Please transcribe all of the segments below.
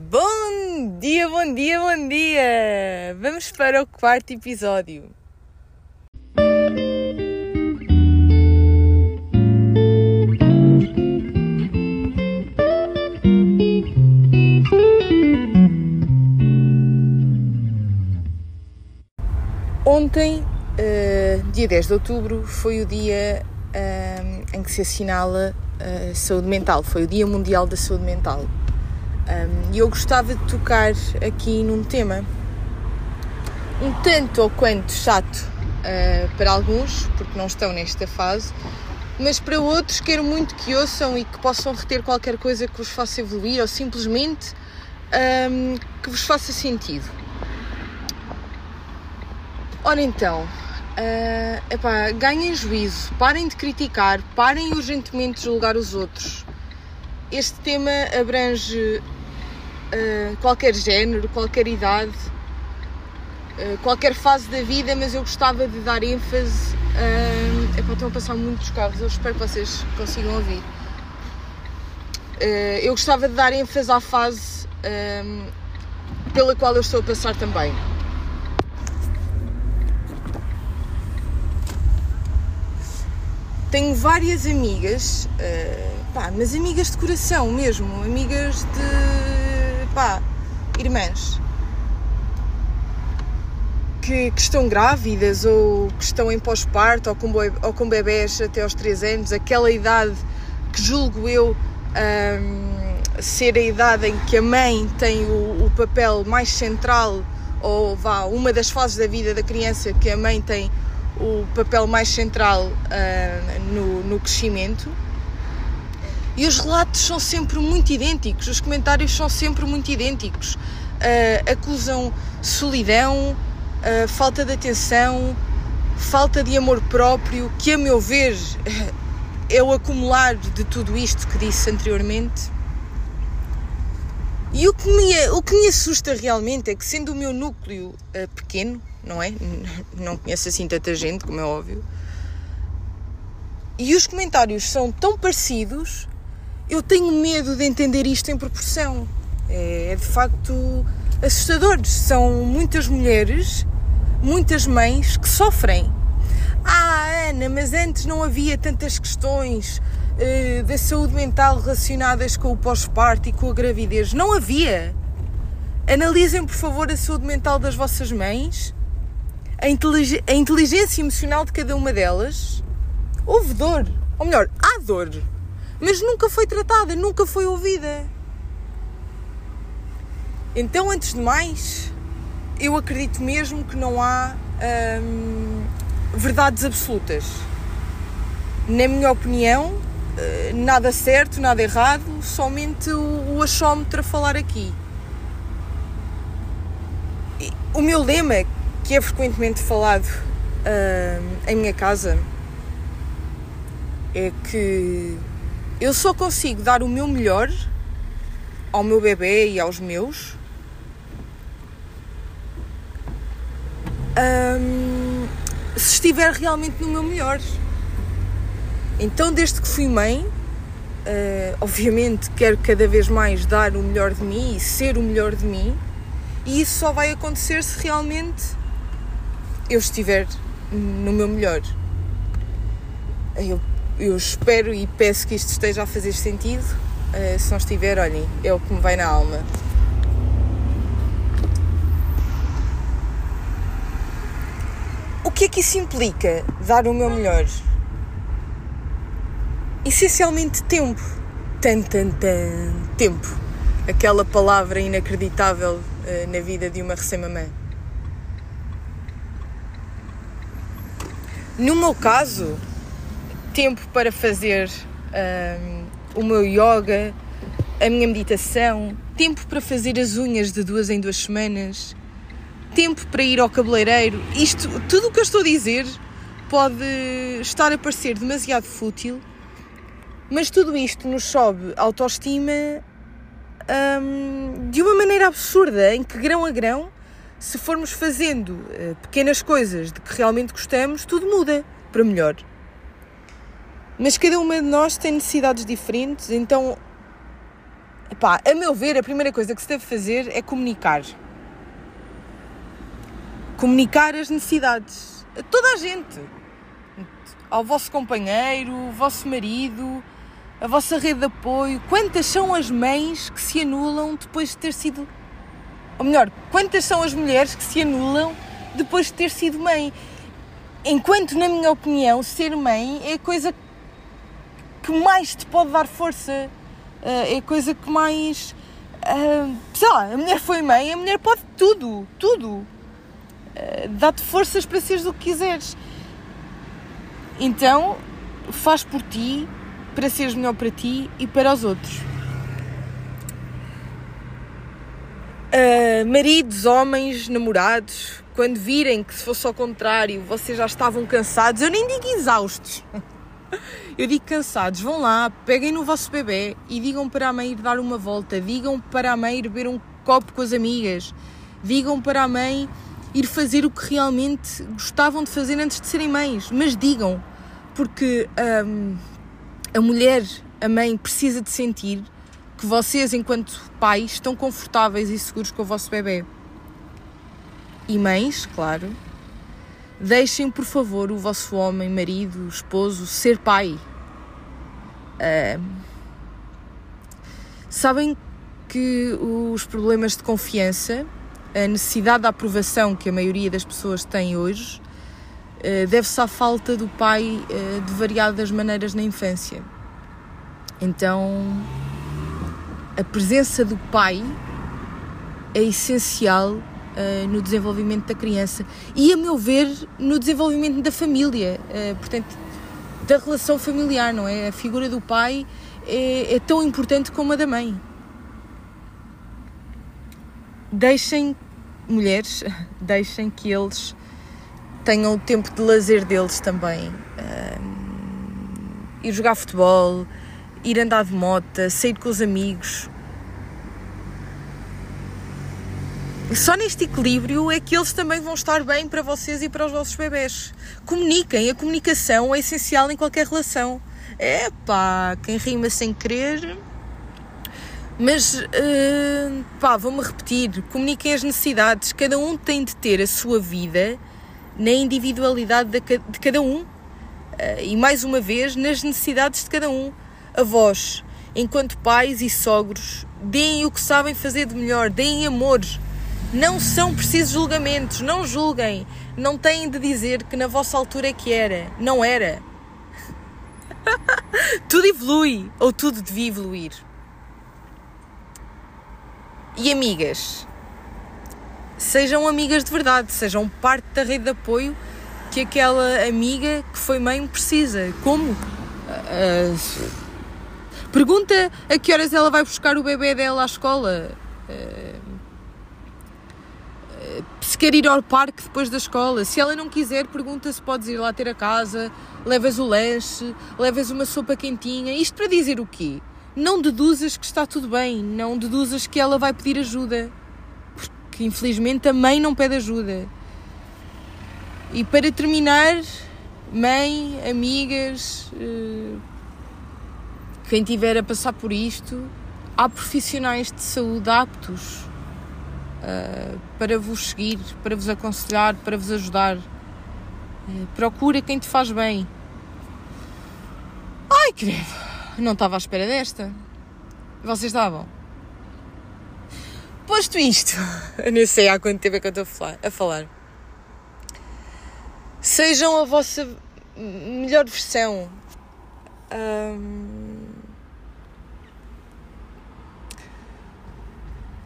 Bom dia, bom dia, bom dia! Vamos para o quarto episódio. Ontem, uh, dia 10 de outubro, foi o dia uh, em que se assinala a saúde mental, foi o Dia Mundial da Saúde Mental. Um, e eu gostava de tocar aqui num tema um tanto ou quanto chato uh, para alguns, porque não estão nesta fase, mas para outros quero muito que ouçam e que possam reter qualquer coisa que vos faça evoluir ou simplesmente um, que vos faça sentido. Ora então, uh, epá, ganhem juízo, parem de criticar, parem urgentemente de julgar os outros. Este tema abrange uh, qualquer género, qualquer idade, uh, qualquer fase da vida, mas eu gostava de dar ênfase. Uh, epá, estão a passar muitos carros, eu espero que vocês consigam ouvir. Uh, eu gostava de dar ênfase à fase pela qual eu estou a passar também. tenho várias amigas, uh, pá, mas amigas de coração mesmo, amigas de, pá, irmãs, que, que estão grávidas ou que estão em pós-parto ou, com, ou com bebés até aos 3 anos, aquela idade que julgo eu um, ser a idade em que a mãe tem o, o papel mais central ou vá, uma das fases da vida da criança que a mãe tem o papel mais central uh, no, no crescimento. E os relatos são sempre muito idênticos, os comentários são sempre muito idênticos. Uh, acusam solidão, uh, falta de atenção, falta de amor próprio, que a meu ver é o acumular de tudo isto que disse anteriormente. E o que me, o que me assusta realmente é que, sendo o meu núcleo uh, pequeno, não é? Não conheço assim tanta gente, como é óbvio. E os comentários são tão parecidos, eu tenho medo de entender isto em proporção. É, é de facto assustador. São muitas mulheres, muitas mães que sofrem. Ah, Ana, mas antes não havia tantas questões uh, da saúde mental relacionadas com o pós-parto e com a gravidez. Não havia. Analisem, por favor, a saúde mental das vossas mães a, intelig a inteligência emocional de cada uma delas, houve dor. Ou melhor, há dor. Mas nunca foi tratada, nunca foi ouvida. Então, antes de mais, eu acredito mesmo que não há hum, verdades absolutas. Na minha opinião, eh, nada certo, nada errado, somente o, o achómetro a falar aqui. O meu lema, que é frequentemente falado uh, em minha casa é que eu só consigo dar o meu melhor ao meu bebê e aos meus um, se estiver realmente no meu melhor. Então, desde que fui mãe, uh, obviamente quero cada vez mais dar o melhor de mim e ser o melhor de mim, e isso só vai acontecer se realmente eu estiver no meu melhor. Eu, eu espero e peço que isto esteja a fazer sentido. Uh, se não estiver, olhem, é o que me vai na alma. O que é que isso implica? Dar o meu melhor? Essencialmente tempo. Tan, tan, tan. Tempo. Aquela palavra inacreditável uh, na vida de uma recém-mamã. No meu caso, tempo para fazer um, o meu yoga, a minha meditação, tempo para fazer as unhas de duas em duas semanas, tempo para ir ao cabeleireiro. Isto, tudo o que eu estou a dizer pode estar a parecer demasiado fútil, mas tudo isto nos sobe autoestima um, de uma maneira absurda, em que grão a grão se formos fazendo uh, pequenas coisas de que realmente gostamos, tudo muda para melhor. Mas cada uma de nós tem necessidades diferentes, então Epá, a meu ver, a primeira coisa que se deve fazer é comunicar. Comunicar as necessidades a toda a gente. Ao vosso companheiro, ao vosso marido, a vossa rede de apoio. Quantas são as mães que se anulam depois de ter sido. Ou melhor, quantas são as mulheres que se anulam depois de ter sido mãe? Enquanto, na minha opinião, ser mãe é a coisa que mais te pode dar força Uh, é a coisa que mais. Uh, sei lá, a mulher foi mãe, a mulher pode tudo, tudo. Uh, Dá-te forças para seres o que quiseres. Então, faz por ti, para seres melhor para ti e para os outros. Uh, maridos, homens, namorados, quando virem que se fosse ao contrário, vocês já estavam cansados, eu nem digo exaustos. Eu digo cansados, vão lá, peguem no vosso bebê e digam para a mãe ir dar uma volta, digam para a mãe ir beber um copo com as amigas, digam para a mãe ir fazer o que realmente gostavam de fazer antes de serem mães, mas digam, porque hum, a mulher, a mãe, precisa de sentir que vocês, enquanto pais, estão confortáveis e seguros com o vosso bebê. E mães, claro, Deixem, por favor, o vosso homem, marido, esposo ser pai. Uh, sabem que os problemas de confiança, a necessidade de aprovação que a maioria das pessoas tem hoje, uh, deve-se à falta do pai uh, de variadas maneiras na infância. Então, a presença do pai é essencial no desenvolvimento da criança e, a meu ver, no desenvolvimento da família, portanto, da relação familiar, não é? A figura do pai é, é tão importante como a da mãe. Deixem, mulheres, deixem que eles tenham o tempo de lazer deles também. Uh, ir jogar futebol, ir andar de moto, sair com os amigos, só neste equilíbrio é que eles também vão estar bem para vocês e para os vossos bebés. Comuniquem, a comunicação é essencial em qualquer relação. É pá, quem rima sem querer. Mas, uh, pá, vou-me repetir: comuniquem as necessidades. Cada um tem de ter a sua vida na individualidade de cada um. Uh, e mais uma vez, nas necessidades de cada um. A vós, enquanto pais e sogros, deem o que sabem fazer de melhor, deem amor não são precisos julgamentos, não julguem. Não têm de dizer que na vossa altura é que era. Não era. tudo evolui, ou tudo devia evoluir. E amigas, sejam amigas de verdade, sejam parte da rede de apoio que aquela amiga que foi mãe precisa. Como? Uh, pergunta a que horas ela vai buscar o bebê dela à escola. Uh, se quer ir ao parque depois da escola. Se ela não quiser, pergunta se podes ir lá ter a casa, levas o lanche, levas uma sopa quentinha. Isto para dizer o quê? Não deduzas que está tudo bem, não deduzas que ela vai pedir ajuda. Porque infelizmente a mãe não pede ajuda. E para terminar, mãe, amigas, eh, quem tiver a passar por isto, há profissionais de saúde aptos uh, para vos seguir, para vos aconselhar, para vos ajudar. Uh, procura quem te faz bem. Ai, credo, não estava à espera desta. Vocês estavam? Posto isto, eu nem sei há quanto tempo é que eu estou a falar. Sejam a vossa melhor versão. Um,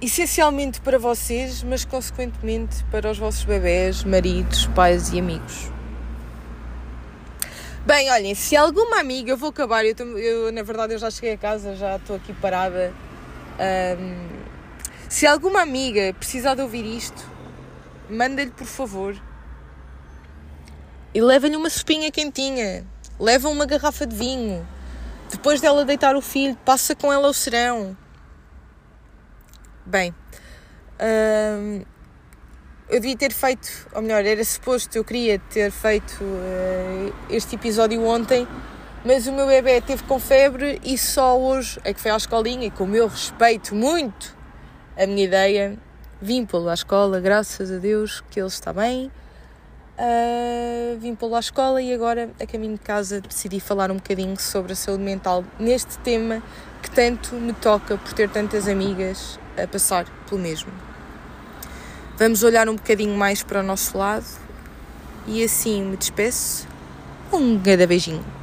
essencialmente para vocês, mas consequentemente para os vossos bebés, maridos, pais e amigos. Bem, olhem, se alguma amiga, eu vou acabar, eu, eu na verdade eu já cheguei a casa, já estou aqui parada. Um, se alguma amiga precisar de ouvir isto, manda-lhe por favor e leva-lhe uma sopinha quentinha, leva uma garrafa de vinho. Depois dela deitar o filho, passa com ela o serão Bem, hum, eu devia ter feito, ou melhor, era suposto, eu queria ter feito uh, este episódio ontem, mas o meu bebê teve com febre e só hoje é que foi à escolinha e como eu respeito muito a minha ideia, vim pô-lo à escola, graças a Deus que ele está bem. Uh, vim pô-lo à escola e agora, a caminho de casa, decidi falar um bocadinho sobre a saúde mental neste tema que tanto me toca por ter tantas amigas a passar pelo mesmo. Vamos olhar um bocadinho mais para o nosso lado e assim me despeço. Um grande beijinho.